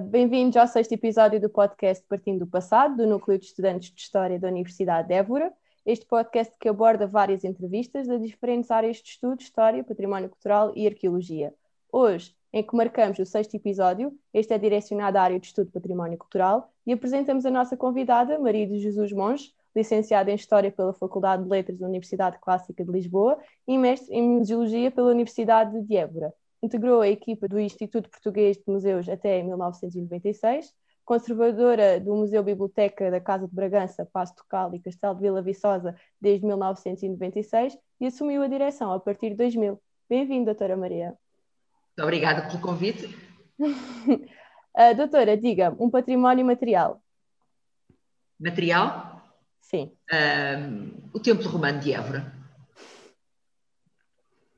Bem-vindos ao sexto episódio do podcast Partindo do Passado, do Núcleo de Estudantes de História da Universidade de Évora. Este podcast que aborda várias entrevistas de diferentes áreas de estudo, História, Património Cultural e Arqueologia. Hoje, em que marcamos o sexto episódio, este é direcionado à área de estudo Património Cultural, e apresentamos a nossa convidada, Maria de Jesus Monge, licenciada em História pela Faculdade de Letras da Universidade Clássica de Lisboa e mestre em Museologia pela Universidade de Évora. Integrou a equipa do Instituto Português de Museus até 1996, conservadora do Museu Biblioteca da Casa de Bragança, Passo Tocal e Castelo de Vila Viçosa desde 1996 e assumiu a direção a partir de 2000. Bem-vinda, doutora Maria. Muito obrigada pelo convite. uh, doutora, diga um património material. Material? Sim. Uh, o Templo Romano de Évora.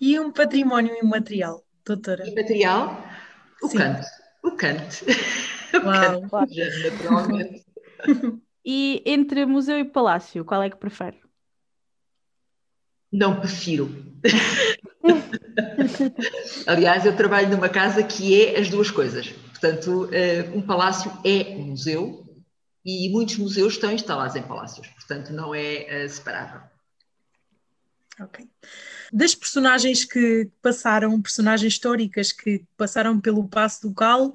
E um património imaterial, doutora? Imaterial? O Sim. canto. O canto. Uau. o canto, naturalmente. e entre museu e palácio, qual é que prefere? Não prefiro. Aliás, eu trabalho numa casa que é as duas coisas. Portanto, eh, um palácio é um museu e muitos museus estão instalados em palácios, portanto não é uh, separável. Ok. Das personagens que passaram, personagens históricas que passaram pelo Passo do Cal,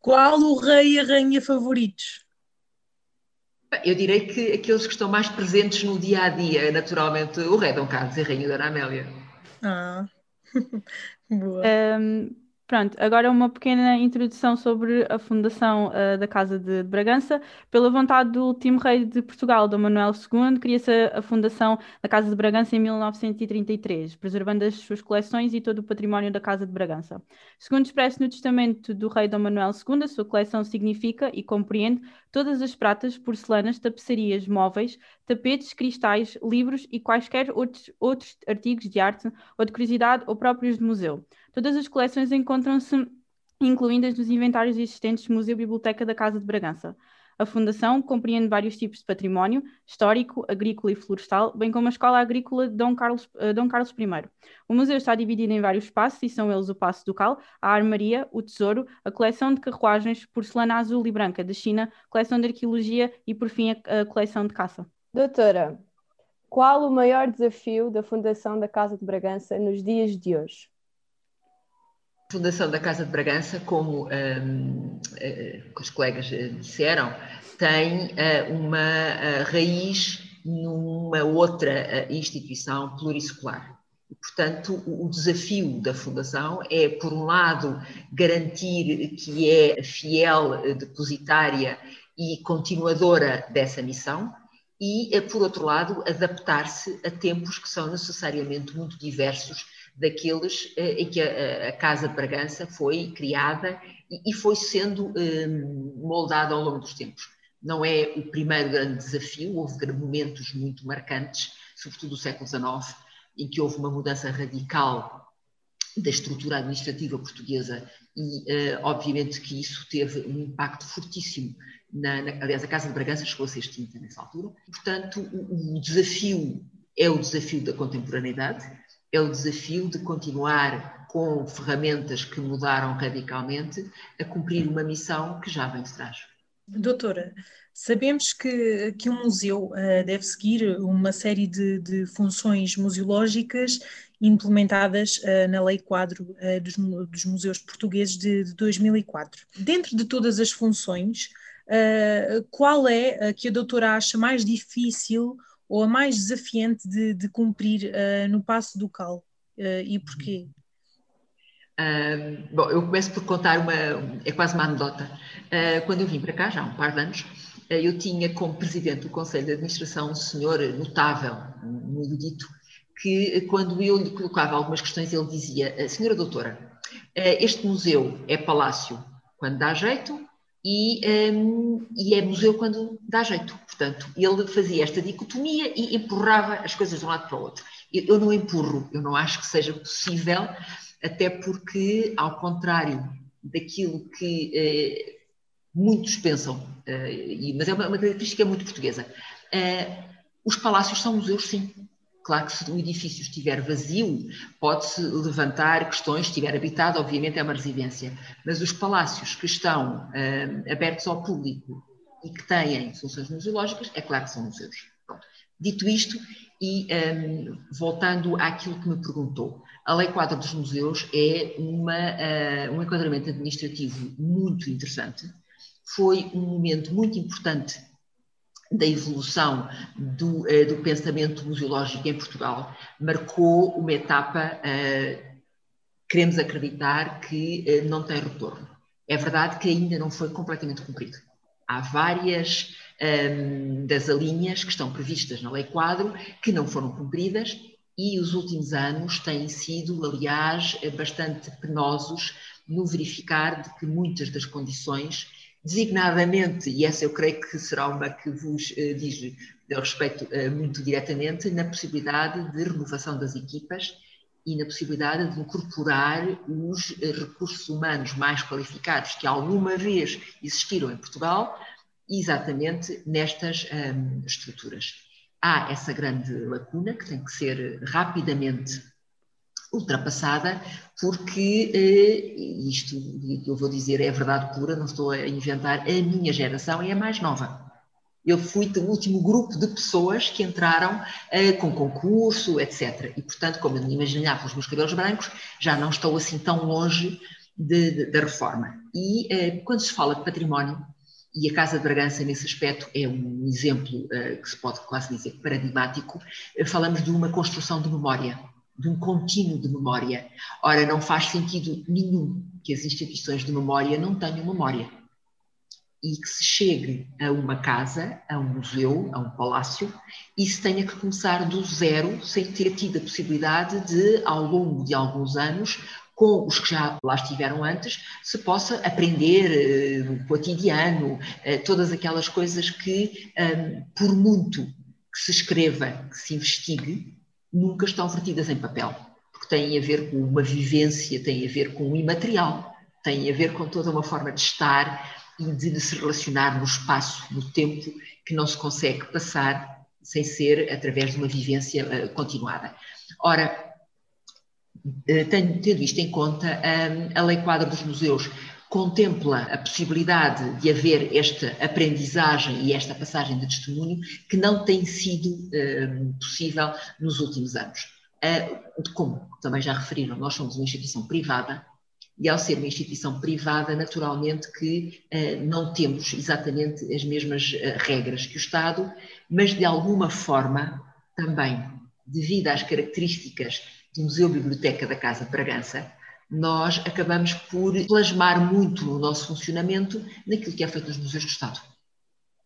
qual o rei e a rainha favoritos? Eu direi que aqueles que estão mais presentes no dia a dia, naturalmente, o rei Dom Carlos e a rainha Dona Amélia. Ah, boa. Um, Pronto, agora uma pequena introdução sobre a fundação uh, da Casa de Bragança. Pela vontade do último rei de Portugal, Dom Manuel II, cria-se a fundação da Casa de Bragança em 1933, preservando as suas coleções e todo o património da Casa de Bragança. Segundo expresso no testamento do rei Dom Manuel II, a sua coleção significa e compreende todas as pratas, porcelanas, tapeçarias, móveis, tapetes, cristais, livros e quaisquer outros, outros artigos de arte ou de curiosidade ou próprios de museu Todas as coleções encontram-se incluídas nos inventários existentes do Museu Biblioteca da Casa de Bragança. A Fundação compreende vários tipos de património, histórico, agrícola e florestal, bem como a Escola Agrícola de Dom Carlos, uh, Dom Carlos I. O museu está dividido em vários passos, e são eles o Passo Ducal, a Armaria, o Tesouro, a coleção de carruagens, porcelana azul e branca da China, coleção de arqueologia e, por fim, a, a coleção de caça. Doutora, qual o maior desafio da Fundação da Casa de Bragança nos dias de hoje? Fundação da Casa de Bragança, como um, uh, os colegas eh, disseram, tem uh, uma raiz numa outra instituição pluriscolar. Portanto, o desafio da Fundação é, por um lado, garantir que é fiel depositária e continuadora dessa missão, e, por outro lado, adaptar-se a tempos que são necessariamente muito diversos daqueles eh, em que a, a, Casa de Bragança foi criada e, e foi sendo eh, moldada ao longo dos tempos. Não é o primeiro grande desafio, houve momentos muito marcantes, sobretudo do século XIX, em que houve uma mudança radical da estrutura administrativa portuguesa e, uh, obviamente, que isso teve um impacto fortíssimo. Na, na, aliás, a Casa de Bragança chegou a ser extinta nessa altura. Portanto, o, o desafio é o desafio da contemporaneidade, é o desafio de continuar com ferramentas que mudaram radicalmente a cumprir uma missão que já vem de trás. Doutora, sabemos que, que um museu uh, deve seguir uma série de, de funções museológicas implementadas uh, na Lei Quadro uh, dos, dos, Museus Portugueses de, de, 2004. Dentro de todas as funções, qual é a que a doutora acha mais difícil ou a mais desafiante de, de cumprir uh, no passo do cal uh, e porquê? Uh, bom, eu começo por contar uma, é quase uma anedota. quando eu vim para cá, já há um par de anos, eu tinha como presidente do Conselho de Administração um senhor notável, um erudito, que quando eu lhe colocava algumas questões, ele dizia: Senhora Doutora, este museu é palácio quando dá jeito e, um, e é museu quando dá jeito. Portanto, ele fazia esta dicotomia e empurrava as coisas de um lado para o outro. Eu, eu não empurro, eu não acho que seja possível, até porque, ao contrário daquilo que eh, muitos pensam, eh, mas é uma, uma, característica muito portuguesa, eh, os palácios são museus, sim. Claro que se o edifício estiver vazio, pode-se levantar questões, se estiver habitado, obviamente é uma residência, mas os palácios que estão uh, abertos ao público e que têm funções museológicas, é claro que são museus. Dito isto, e um, voltando àquilo que me perguntou, a Lei Quadro dos Museus é uma, uh, um enquadramento administrativo muito interessante, foi um momento muito importante da evolução do, uh, do, pensamento museológico em Portugal, marcou uma etapa, uh, queremos acreditar, que uh, não tem retorno. É verdade que ainda não foi completamente cumprido. Há várias ehm, das linhas que estão previstas na Lei Quadro que não foram cumpridas e os últimos anos têm sido, aliás, bastante penosos no verificar de que muitas das condições designadamente, e essa eu creio que será uma que vos uh, diz eu respeito uh, muito diretamente, na possibilidade de renovação das equipas e na possibilidade de incorporar os uh, recursos humanos mais qualificados que alguma vez existiram em Portugal, exatamente nestas um, estruturas. Há essa grande lacuna que tem que ser rapidamente ultrapassada, porque eh, isto que eu vou dizer é verdade pura, não estou a inventar, a minha geração é a mais nova. Eu fui do último grupo de pessoas que entraram eh, com concurso, etc. E, portanto, como eu me imaginava com os meus cabelos brancos, já não estou assim tão longe da reforma. E eh, quando se fala de património, e a Casa de Bragança, nesse aspecto, é um exemplo uh, que se pode quase dizer paradigmático. Falamos de uma construção de memória de um contínuo de memória. Ora, não faz sentido nenhum que as instituições de memória não tenham memória. E que se chegue a uma casa, a um museu, a um palácio, e se tenha que começar do zero, sem ter tido a possibilidade de, ao longo de alguns anos, com os que já lá estiveram antes, se possa aprender uh, o cotidiano, uh, todas aquelas coisas que, um, por muito que se escreva, que se investigue, nunca estão vertidas em papel, porque têm a ver com uma vivência, têm a ver com o imaterial, têm a ver com toda uma forma de estar e de se relacionar no espaço, no tempo, que não se consegue passar sem ser através de uma vivência uh, continuada. Ora, uh, tendo isto em conta, um, a Lei Quadra dos Museus contempla a possibilidade de haver esta aprendizagem e esta passagem de testemunho que não tem sido uh, possível nos últimos anos. Uh, como também já referiram, nós somos uma instituição privada e ao ser uma instituição privada, naturalmente que uh, não temos exatamente as mesmas regras que o Estado, mas de alguma forma também, devido às características do Museu Biblioteca da Casa Bragança, nós acabamos por plasmar muito o nosso funcionamento naquilo que é feito nos museus do Estado.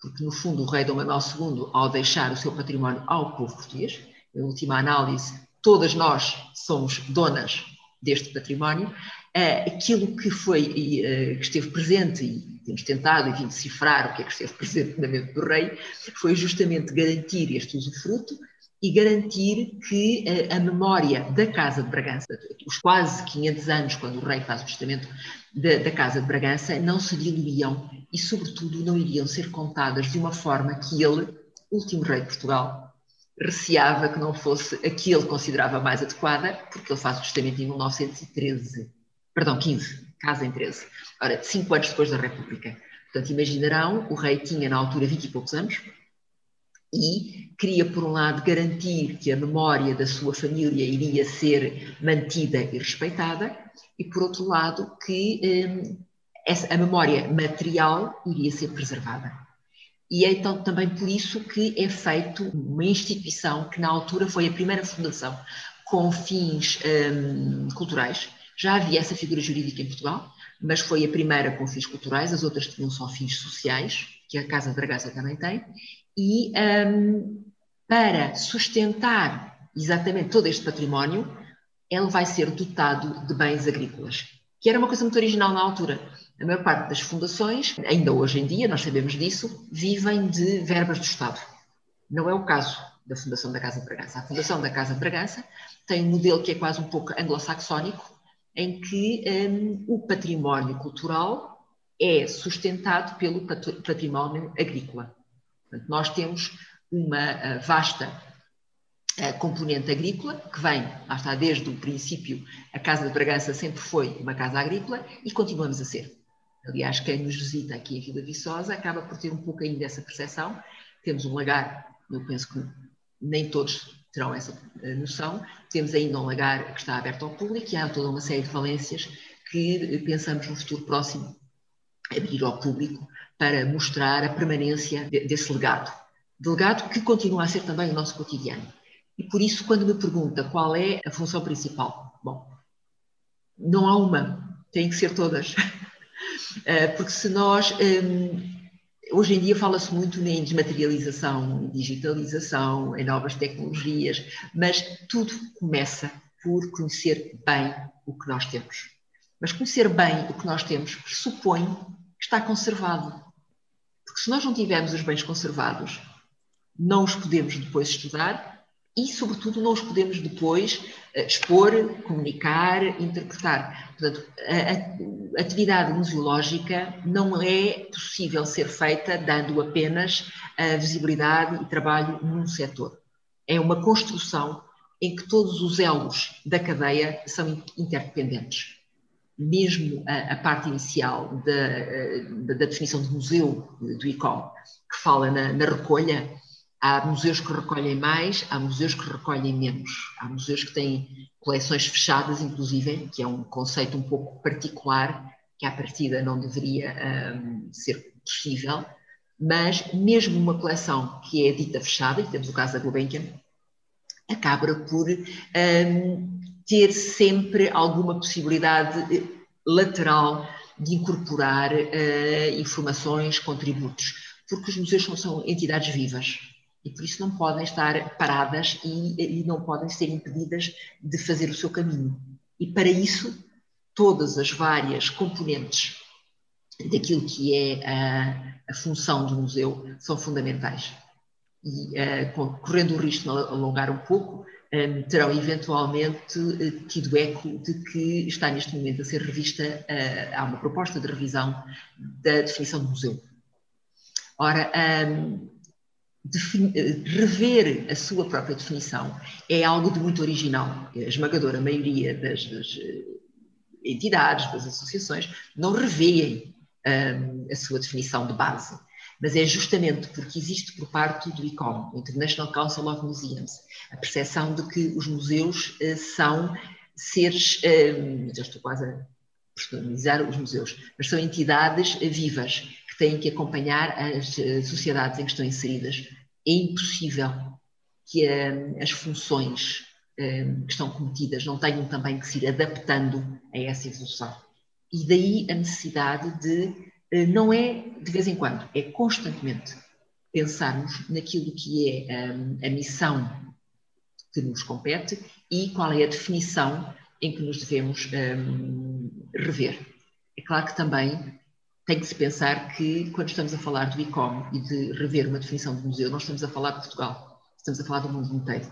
Porque, no fundo, o rei Dom Manuel II, ao deixar o seu património ao povo português, em última análise, todas nós somos donas deste património, eh, aquilo que foi eh, que esteve presente e temos tentado enfim, decifrar o que é que esteve presente na mente do rei foi justamente garantir este usufruto e garantir que a memória da Casa de Bragança, os quase 500 anos, quando o rei faz o testamento da, da Casa de Bragança, não se diluíam e, sobretudo, não iriam ser contadas de uma forma que ele, último rei de Portugal, receava que não fosse a que ele considerava mais adequada, porque ele faz o testamento em 1913, perdão, 15, casa em 13, ora, cinco anos depois da República. Portanto, imaginarão, o rei tinha na altura 20 e poucos anos, e queria, por um lado, garantir que a memória da sua família iria ser mantida e respeitada, e, por outro lado, que hum, essa, a memória material iria ser preservada. E é então também por isso que é feito uma instituição que, na altura, foi a primeira fundação com fins hum, culturais. Já havia essa figura jurídica em Portugal, mas foi a primeira com fins culturais, as outras tinham só fins sociais, que a Casa de Bragança também tem, e um, para sustentar exatamente todo este património, ele vai ser dotado de bens agrícolas, que era uma coisa muito original na altura. A maior parte das fundações, ainda hoje em dia, nós sabemos disso, vivem de verbas do Estado. Não é o caso da Fundação da Casa de Bragança. A Fundação da Casa de Bragança tem um modelo que é quase um pouco anglo-saxónico, em que um, o património cultural é sustentado pelo património agrícola. Portanto, nós temos uma eh, vasta a componente agrícola, que vem, lá está, desde o princípio, a Casa de Bragança sempre foi uma casa agrícola e continuamos a ser. Aliás, quem nos visita aqui em Vila Viçosa acaba por ter um pouco ainda essa percepção. Temos um lagar, eu penso que nem todos terão essa eh, noção. Temos ainda um lagar que está aberto ao público e há toda uma série de valências que pensamos no futuro próximo abrir ao público para mostrar a permanência desse legado. De legado que continua a ser também o nosso cotidiano. E por isso, quando me pergunta qual é a função principal, bom, não há uma, têm que ser todas. Eh, porque se nós hum, Hoje em dia fala-se muito em desmaterialização, digitalização, em novas tecnologias, mas tudo começa por conhecer bem o que nós temos. Mas conhecer bem o que nós temos pressupõe que está conservado. Porque se nós não tivermos os bens conservados, não os podemos depois estudar e, sobretudo, não os podemos depois uh, expor, comunicar, interpretar. Portanto, a, atividade museológica não é possível ser feita dando apenas a visibilidade e trabalho num setor. É uma construção em que todos os elos da cadeia são interdependentes. Mesmo a, a parte inicial da, eh, da, definição de museu do ICOM, que fala na, na recolha, Há museus que recolhem mais, há museus que recolhem menos. Há museus que têm coleções fechadas, inclusive, que é um conceito um pouco particular, que à partida não deveria um, ser possível, mas mesmo uma coleção que é dita fechada, e temos o caso da Gulbenkian, acaba por um, ter sempre alguma possibilidade eh, lateral de incorporar uh, informações, contributos, porque os museus são, são entidades vivas e por isso não podem estar paradas e, e não podem ser impedidas de fazer o seu caminho. E para isso, todas as várias componentes daquilo que é a, a função do museu são fundamentais. E, uh, correndo o risco de alongar um pouco, um, terão eventualmente uh, tido eco de que está neste momento a ser revista, uh, há uma proposta de revisão da definição do museu. Ora, um, rever a sua própria definição é algo de muito original. A esmagadora maioria das, das eh, entidades, das associações, não revêem um, a sua definição de base. Mas é justamente porque existe por parte do ICOM, International Council of Museums, a percepção de que os museus uh, são seres, um, já estou quase a personalizar os museus, mas são entidades vivas têm que acompanhar as uh, sociedades em que estão inseridas é impossível que uh, as funções uh, que estão cometidas não tenham também que se ir adaptando a essa evolução. E daí a necessidade de, não é de vez em quando, é constantemente pensarmos naquilo que é a missão que nos compete e qual é a definição em que nos devemos rever. É claro que também tem que se pensar que, quando estamos a falar do ICOM e de rever uma definição de museu, nós estamos a falar de Portugal, estamos a falar do mundo inteiro.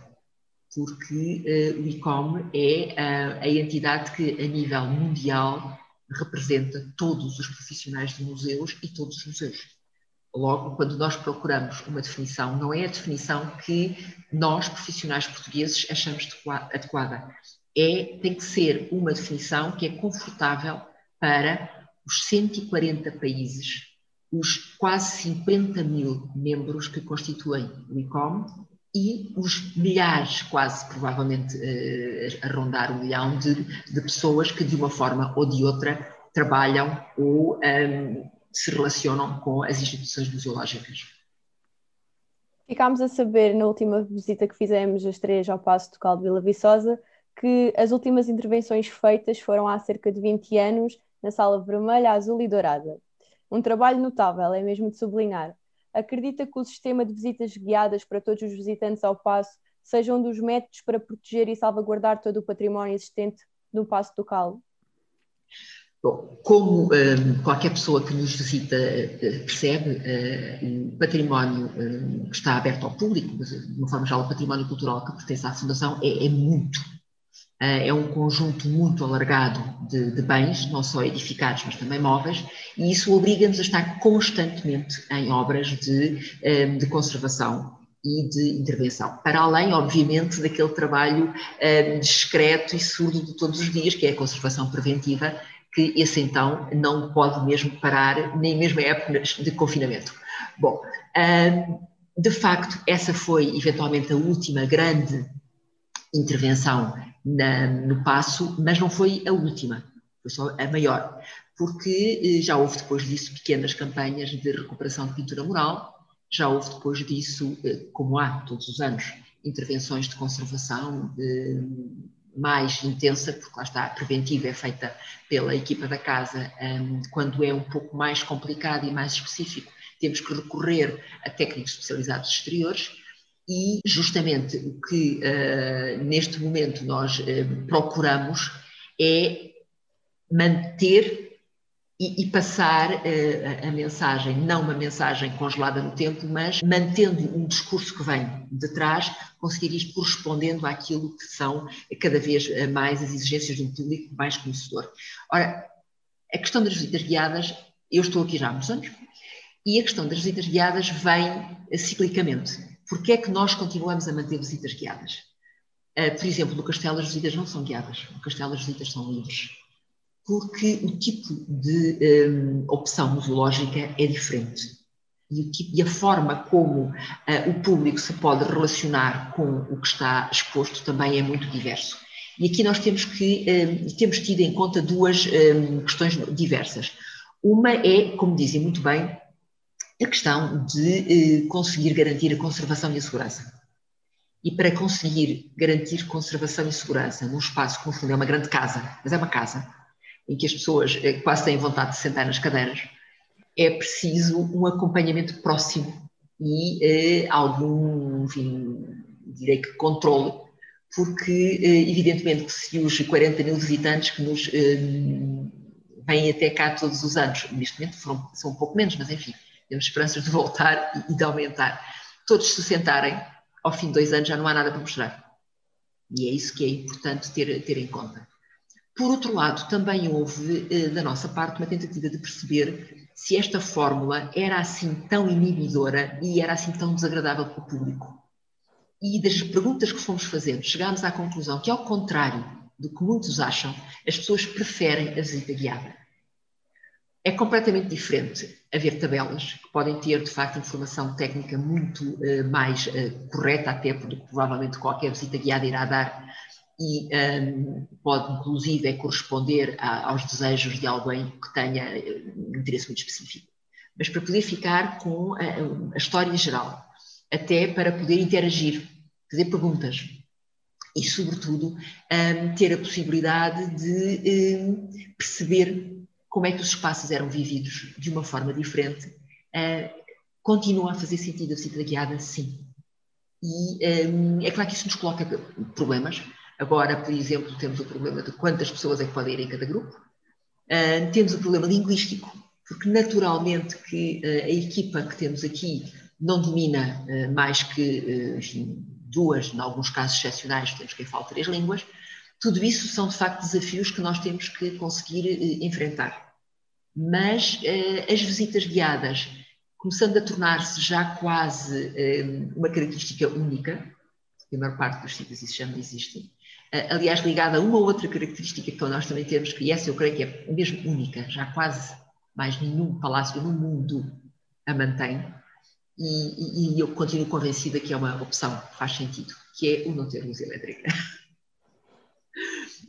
Porque uh, o ICOM é uh, a entidade que, a nível mundial, representa todos os profissionais de museus e todos os museus. Logo, quando nós procuramos uma definição, não é a definição que nós, profissionais portugueses, achamos adequada. É, tem que ser uma definição que é confortável para os 140 países, os quase 50 mil membros que constituem o ICOM e os milhares, quase provavelmente uh, a rondar um milhão de, de, pessoas que de uma forma ou de outra trabalham ou um, ehm, se relacionam com as instituições museológicas. Ficámos a saber na última visita que fizemos as três ao Passo do Caldo Vila Viçosa que as últimas intervenções feitas foram há cerca de 20 anos na sala vermelha, azul e dourada. Um trabalho notável, é mesmo de sublinhar. Acredita que o sistema de visitas guiadas para todos os visitantes ao passo seja um dos métodos para proteger e salvaguardar todo o património existente no Passo do Calo? Bom, como um, qualquer pessoa que nos visita uh, percebe, uh, o património uh, que está aberto ao público, mas de uma forma geral o património cultural que pertence à Fundação é, é muito é um conjunto muito alargado de, de, bens, não só edificados, mas também móveis, e isso obriga-nos a estar constantemente em obras de, de conservação e de intervenção. Para além, obviamente, daquele trabalho um, discreto e surdo de todos os dias, que é a conservação preventiva, que esse então não pode mesmo parar, nem mesmo em épocas de confinamento. Bom, de facto, essa foi eventualmente a última grande intervenção na, no passo, mas não foi a última, foi só a maior, porque eh, já houve depois disso pequenas campanhas de recuperação de pintura mural, já houve depois disso, eh, como há todos os anos, intervenções de conservação mais intensa, porque lá está, a preventiva é feita pela equipa da casa, quando é um pouco mais complicado e mais específico, temos que recorrer a técnicos especializados exteriores e justamente o que uh, neste momento nós uh, procuramos é manter e, e passar uh, a mensagem, não uma mensagem congelada no tempo, mas mantendo um discurso que vem de trás, conseguir isto correspondendo àquilo que são cada vez mais as exigências de um público mais conhecedor. Ora, a questão das visitas guiadas, eu estou aqui já há muitos anos, e a questão das visitas guiadas vem ciclicamente. Porquê é que nós continuamos a manter visitas guiadas? Uh, por exemplo, no Castelo as visitas não são guiadas, no Castelo as visitas são livres porque o tipo de um, opção museológica é diferente. E, tipo, e a forma como uh, o público se pode relacionar com o que está exposto também é muito diverso. E aqui nós temos que um, temos tido em conta duas um, questões diversas. Uma é, como dizem muito bem, a questão de uh, conseguir garantir a conservação e a segurança. E para conseguir garantir conservação e segurança num espaço que no fundo é uma grande casa, mas é uma casa, em que as pessoas eh, quase têm vontade de sentar nas cadeiras, é preciso um acompanhamento próximo e eh, algum, enfim, direi que controle, porque eh, evidentemente que se os 40 mil visitantes que nos eh, vêm até cá todos os anos, neste momento foram, são um pouco menos, mas enfim, temos esperanças de voltar e, de aumentar, todos se sentarem, ao fim de dois anos já não há nada para mostrar. E é isso que é importante ter, ter em conta. Por outro lado, também houve eh, da nossa parte uma tentativa de perceber se esta fórmula era assim tão inibidora e era assim tão desagradável para o público. E das perguntas que fomos fazendo, chegámos à conclusão que, ao contrário do que muitos acham, as pessoas preferem a visita guiada. É completamente diferente haver tabelas que podem ter, de facto, informação técnica muito uh, mais uh, correta, até do que provavelmente qualquer visita guiada irá dar e um, pode inclusive corresponder a, aos desejos de alguém que tenha eh, um interesse muito específico. Mas para poder ficar com a, a história geral, até para poder interagir, fazer perguntas e, sobretudo, um, ter a possibilidade de um, perceber como é que os espaços eram vividos de uma forma diferente. Uh, continua a fazer sentido a visita guiada? Sim. E é claro que isso nos coloca problemas, Agora, por exemplo, temos o problema de quantas pessoas é que podem ir em cada grupo. Uh, temos o problema linguístico, porque naturalmente que uh, a equipa que temos aqui não domina uh, mais que enfim, duas, em alguns casos excepcionais, temos quem fale três línguas. Tudo isso são, de facto, desafios que nós temos que conseguir enfrentar. Mas as visitas guiadas, começando a tornar-se já quase uma característica única, a maior parte dos sítios isso já não existe, eh, aliás, ligada a uma outra característica que nós também temos, que essa eu creio que é mesmo única, já quase mais nenhum palácio no mundo a mantém, e, e, eu continuo convencida que é uma opção que faz sentido, que é o não ter luz elétrica.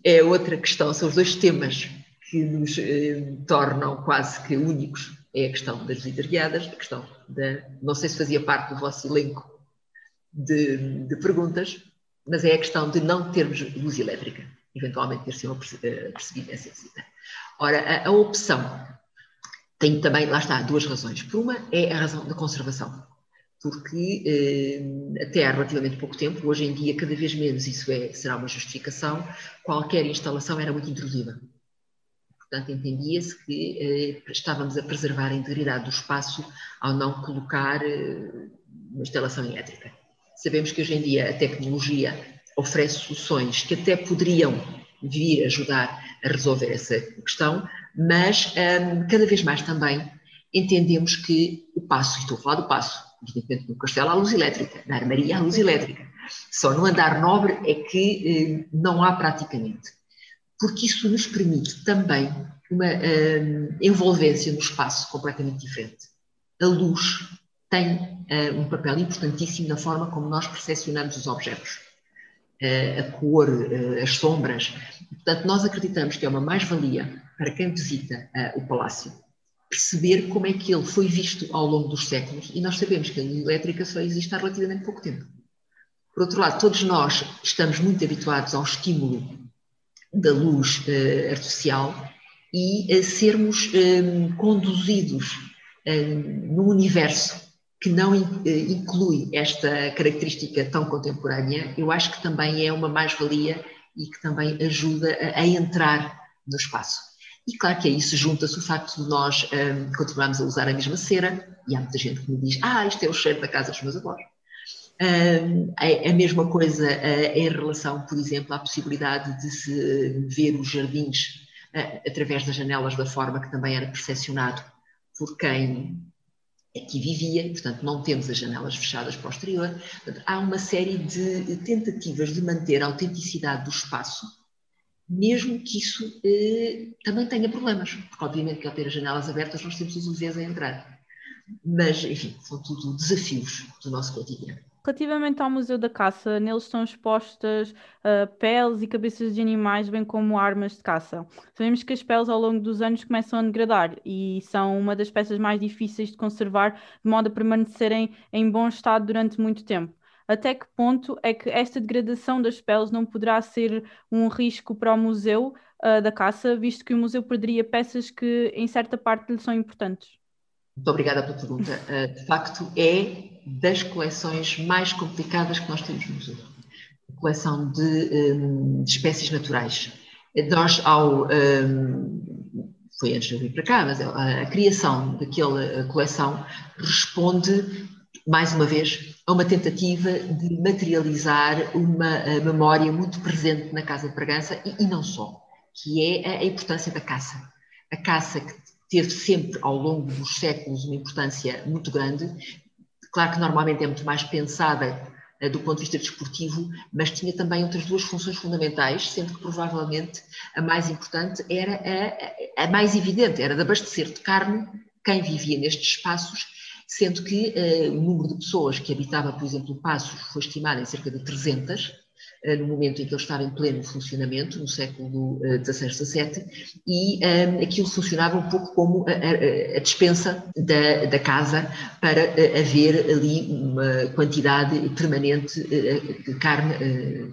É outra questão, são os dois temas que nos eh, tornam quase que únicos. É a questão das visitas guiadas, a questão da. Não sei se fazia parte do vosso elenco de, de perguntas, mas é a questão de não termos luz elétrica, eventualmente ter sido eh, percebida essa visita. Ora, a, a, opção tem também, lá está, duas razões. Por uma é a razão da conservação, porque eh, até há relativamente pouco tempo, hoje em dia cada vez menos isso é, será uma justificação, qualquer instalação era muito intrusiva. Portanto, entendia-se que eh, estávamos a preservar a integridade do espaço ao não colocar eh, uma instalação elétrica. Sabemos que hoje em dia a tecnologia oferece soluções que até poderiam vir ajudar a resolver essa questão, mas um, cada vez mais também entendemos que o Passo, estou a falar do Passo, evidentemente no Castelo há luz elétrica, na Armaria há luz elétrica, só no andar nobre é que eh, não há praticamente, porque isso nos permite também uma uh, envolvência no espaço completamente diferente. A luz tem uh, um papel importantíssimo na forma como nós percepcionamos os objetos. Uh, a cor, as sombras. Portanto, nós acreditamos que é uma mais-valia para quem visita o palácio perceber como é que ele foi visto ao longo dos séculos e nós sabemos que a luz elétrica só existe há relativamente pouco tempo. Por outro lado, todos nós estamos muito habituados ao estímulo da luz artificial e a sermos um, conduzidos um, num universo que não eh, inclui esta característica tão contemporânea, eu acho que também é uma mais-valia e que também ajuda a, a, entrar no espaço. E claro que a isso junta-se o facto de nós um, continuarmos a usar a mesma cera, e há muita gente que me diz, ah, isto é o cheiro da casa dos meus avós. Um, a, a, mesma coisa uh, em relação, por exemplo, à possibilidade de se ver os jardins através das janelas da forma que também era percepcionado por quem aqui vivia, portanto não temos as janelas fechadas para o exterior. Portanto, há uma série de tentativas de manter a autenticidade do espaço, mesmo que isso eh, também tenha problemas, porque obviamente que ao ter as janelas abertas nós temos os UVs a entrar. Mas, enfim, são tudo desafios do nosso cotidiano. Relativamente ao Museu da Caça, neles estão expostas uh, peles e cabeças de animais, bem como armas de caça. Sabemos que as peles ao longo dos anos começam a degradar e são uma das peças mais difíceis de conservar, de modo a permanecerem em bom estado durante muito tempo. Até que ponto é que esta degradação das peles não poderá ser um risco para o Museu uh, da Caça, visto que o museu perderia peças que, em certa parte, lhe são importantes? Muito obrigada pela pergunta. Uh, de facto, é das coleções mais complicadas que nós temos no museu. A coleção de, um, de espécies naturais. Nós, ao. Um, foi antes de eu vir para cá, mas a, a criação daquela coleção responde, mais uma vez, a uma tentativa de materializar uma memória muito presente na Casa de Bragança e, e não só, que é a, a importância da caça. A caça que teve sempre ao longo dos séculos uma importância muito grande, Claro que normalmente é muito mais pensada uh, do ponto de vista desportivo, mas tinha também outras duas funções fundamentais, sendo que provavelmente a mais importante era a, a, mais evidente, era de abastecer de carne quem vivia nestes espaços, sendo que uh, o número de pessoas que habitava, por exemplo, Passos foi estimado em cerca de 300, eh, no momento em que ele estava em pleno funcionamento, no século XVI, XVII, e um, eh, aquilo funcionava um pouco como a, a, a dispensa da, da, casa para haver ali uma quantidade permanente de carne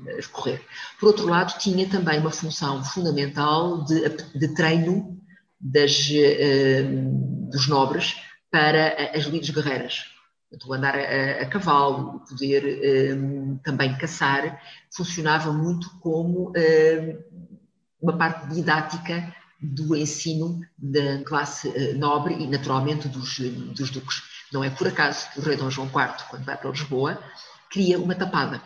a escorrer. Por outro lado, tinha também uma função fundamental de, de treino das, dos nobres para as lides guerreiras o andar a, a, cavalo, poder um, também caçar, funcionava muito como um, uma parte didática do ensino da classe uh, nobre e, naturalmente, dos, dos, duques. Não é por acaso que o rei Dom João IV, quando vai para Lisboa, cria uma tapada.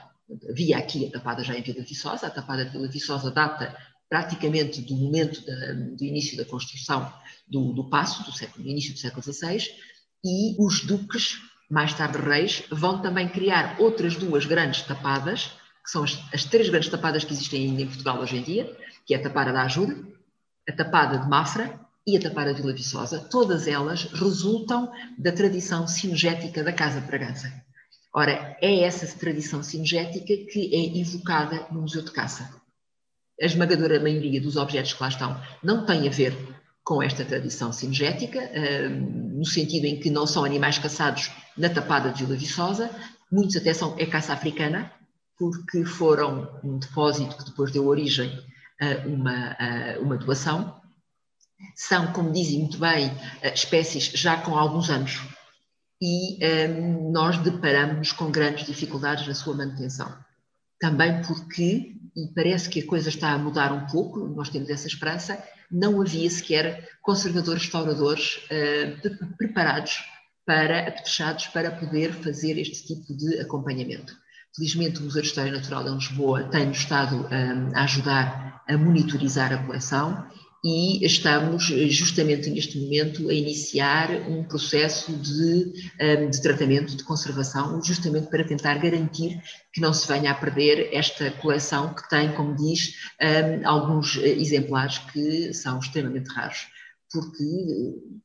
Havia aqui a tapada já em Vila Viçosa, a tapada de Vila Viçosa data praticamente do momento da, do início da construção do, do passo, do, século, do início do século XVI, e os duques mais tarde reis, vão também criar outras duas grandes tapadas, que são as, as, três grandes tapadas que existem ainda em Portugal hoje em dia, que é a tapada da Ajuda, a tapada de Mafra e a tapada de Vila Viçosa. Todas elas resultam da tradição cinegética da Casa de Bragança. Ora, é essa tradição cinegética que é evocada no Museu de Caça. A esmagadora maioria dos objetos que lá estão não tem a ver com esta tradição cinegética, eh, no sentido em que não são animais caçados na tapada de Vila Viçosa, muitos até são é caça africana, porque foram um depósito que depois deu origem a uma, a uma doação. São, como dizem muito bem, eh, espécies já com alguns anos e eh, nós deparamos com grandes dificuldades na sua manutenção. Também porque, e parece que a coisa está a mudar um pouco, nós temos essa esperança, não havia sequer conservadores restauradores uh, preparados para, apetrechados para poder fazer este tipo de acompanhamento. Felizmente, o Museu de História Natural de Lisboa tem-nos estado um, a ajudar a monitorizar a coleção e estamos justamente neste momento a iniciar um processo de, de, tratamento, de conservação, justamente para tentar garantir que não se venha a perder esta coleção que tem, como diz, alguns exemplares que são extremamente raros, porque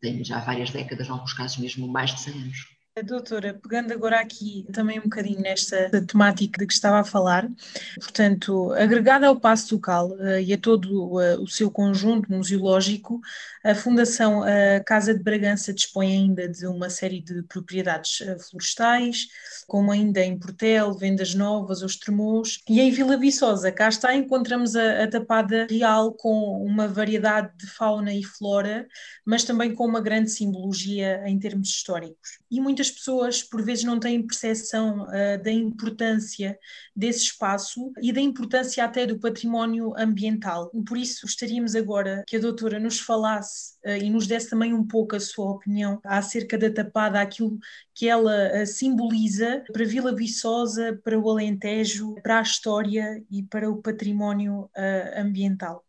tem já várias décadas, em alguns casos mesmo mais de 100 anos. Doutora, pegando agora aqui também um bocadinho nesta temática de que estava a falar, portanto, agregada ao Passo Ducal uh, e a todo uh, o seu conjunto museológico, a Fundação uh, Casa de Bragança dispõe ainda de uma série de propriedades florestais, como ainda em Portel, Vendas Novas, Os Tremous, e em Vila Viçosa, cá está, encontramos a, a Tapada Real com uma variedade de fauna e flora, mas também com uma grande simbologia em termos históricos. E muitas pessoas, por vezes, não têm percepção uh, da importância desse espaço e da importância até do património ambiental. Por isso, gostaríamos agora que a doutora nos falasse uh, e nos desse também um pouco a sua opinião acerca da Tapada, aquilo que ela uh, simboliza para Vila Viçosa, para o Alentejo, para a história e para o património ambiental.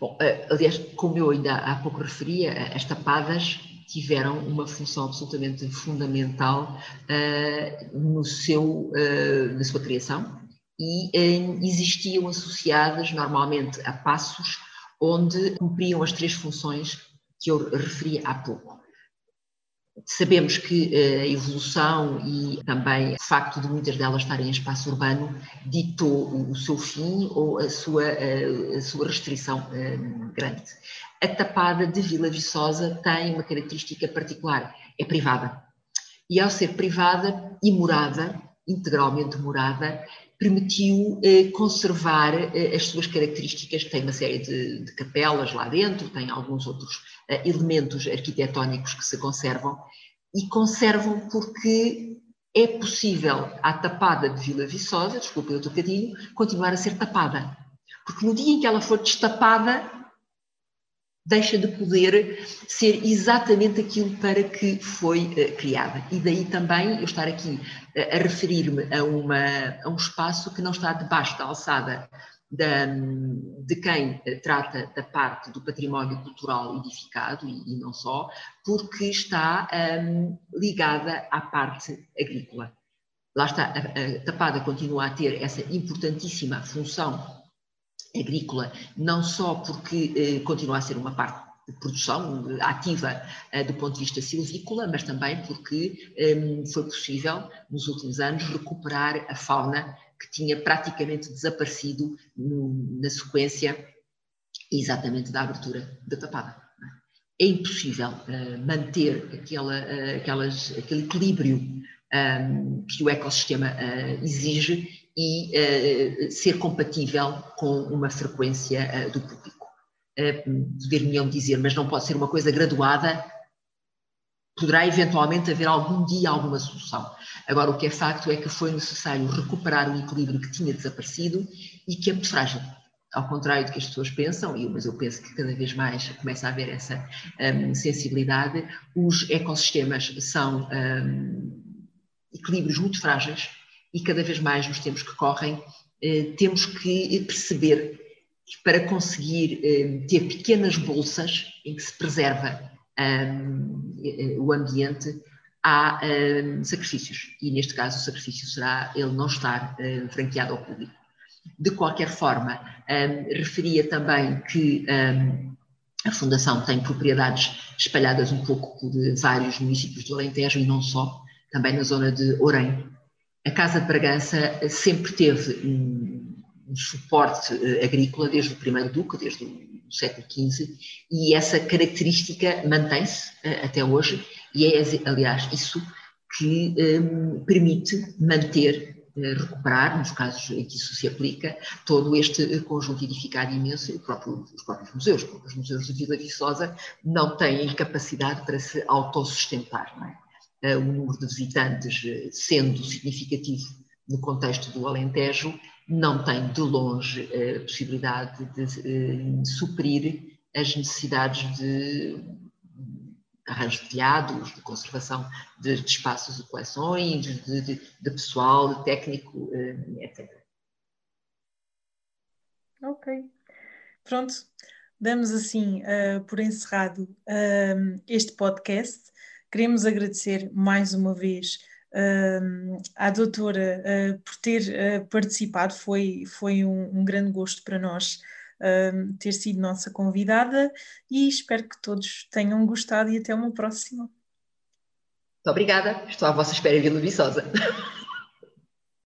Bom, aliás, como eu ainda há pouco referia, as tapadas tiveram uma função absolutamente fundamental uh, no seu, uh, na sua criação e uh, existiam associadas normalmente a passos onde cumpriam as três funções que eu referi há pouco. Sabemos que a evolução e também o facto de muitas delas estarem em espaço urbano ditou o seu fim ou a sua, a sua restrição grande a tapada de Vila Viçosa tem uma característica particular, é privada. E ao ser privada e morada, integralmente morada, permitiu eh, conservar eh, as suas características, tem uma série de, de capelas lá dentro, tem alguns outros eh, elementos arquitetónicos que se conservam, e conservam porque é possível a tapada de Vila Viçosa, desculpe o trocadilho, continuar a ser tapada. Porque no dia em que ela for destapada, deixa de poder ser exatamente aquilo para que foi uh, criada. E daí também eu estar aqui uh, a referir-me a, a um espaço que não está debaixo da alçada da, de quem uh, trata da parte do património cultural edificado, e, e não só, porque está um, ligada à parte agrícola. Lá está, a, a Tapada continua a ter essa importantíssima função agrícola, não só porque eh, continua a ser uma parte de produção ativa eh, do ponto de vista silvícola, mas também porque eh, foi possível, nos últimos anos, recuperar a fauna que tinha praticamente desaparecido no, na sequência exatamente da abertura da tapada. É impossível uh, manter aquela, uh, aquelas, aquele equilíbrio um, que o ecossistema exige e uh, ser compatível com uma frequência uh, do público. Uh, Poder-me-ão dizer, mas não pode ser uma coisa graduada, poderá eventualmente haver algum dia alguma solução. Agora, o que é facto é que foi necessário recuperar o equilíbrio que tinha desaparecido e que é muito frágil. Ao contrário do que as pessoas pensam, mas eu penso que cada vez mais começa a haver essa um, sensibilidade, os ecossistemas são um, equilíbrios muito frágeis e cada vez mais nos tempos que correm eh, temos que perceber que para conseguir eh, ter pequenas bolsas em que se preserva eh, o ambiente há sacrifícios e neste caso o sacrifício será ele não estar franqueado ao público. De qualquer forma, referia também que a Fundação tem propriedades espalhadas um pouco por vários municípios do Alentejo e não só, também na zona de Orem, a Casa de Bragança sempre teve um, um suporte uh, agrícola desde o primeiro duque, desde o século XV, e essa característica mantém-se uh, até hoje, e é, aliás, isso que um, permite manter, recuperar, nos casos em que isso se aplica, todo este conjunto edificado imenso, próprio, os próprios museus, os museus de Vila Viçosa não têm capacidade para se autossustentar, não é? O número de visitantes eh, sendo significativo no contexto do Alentejo, não tem de longe eh, a possibilidade de, eh, suprir as necessidades de arranjos de telhados, de conservação de, de, espaços de coleções, de, de, de pessoal, de técnico, etc. Ok. Pronto. damos assim uh, por encerrado uh, este podcast. Queremos agradecer mais uma vez uh, à doutora por ter participado, foi, foi um, um, grande gosto para nós ter sido nossa convidada e espero que todos tenham gostado e até uma próxima. Muito obrigada, estou à vossa espera Vila Viçosa.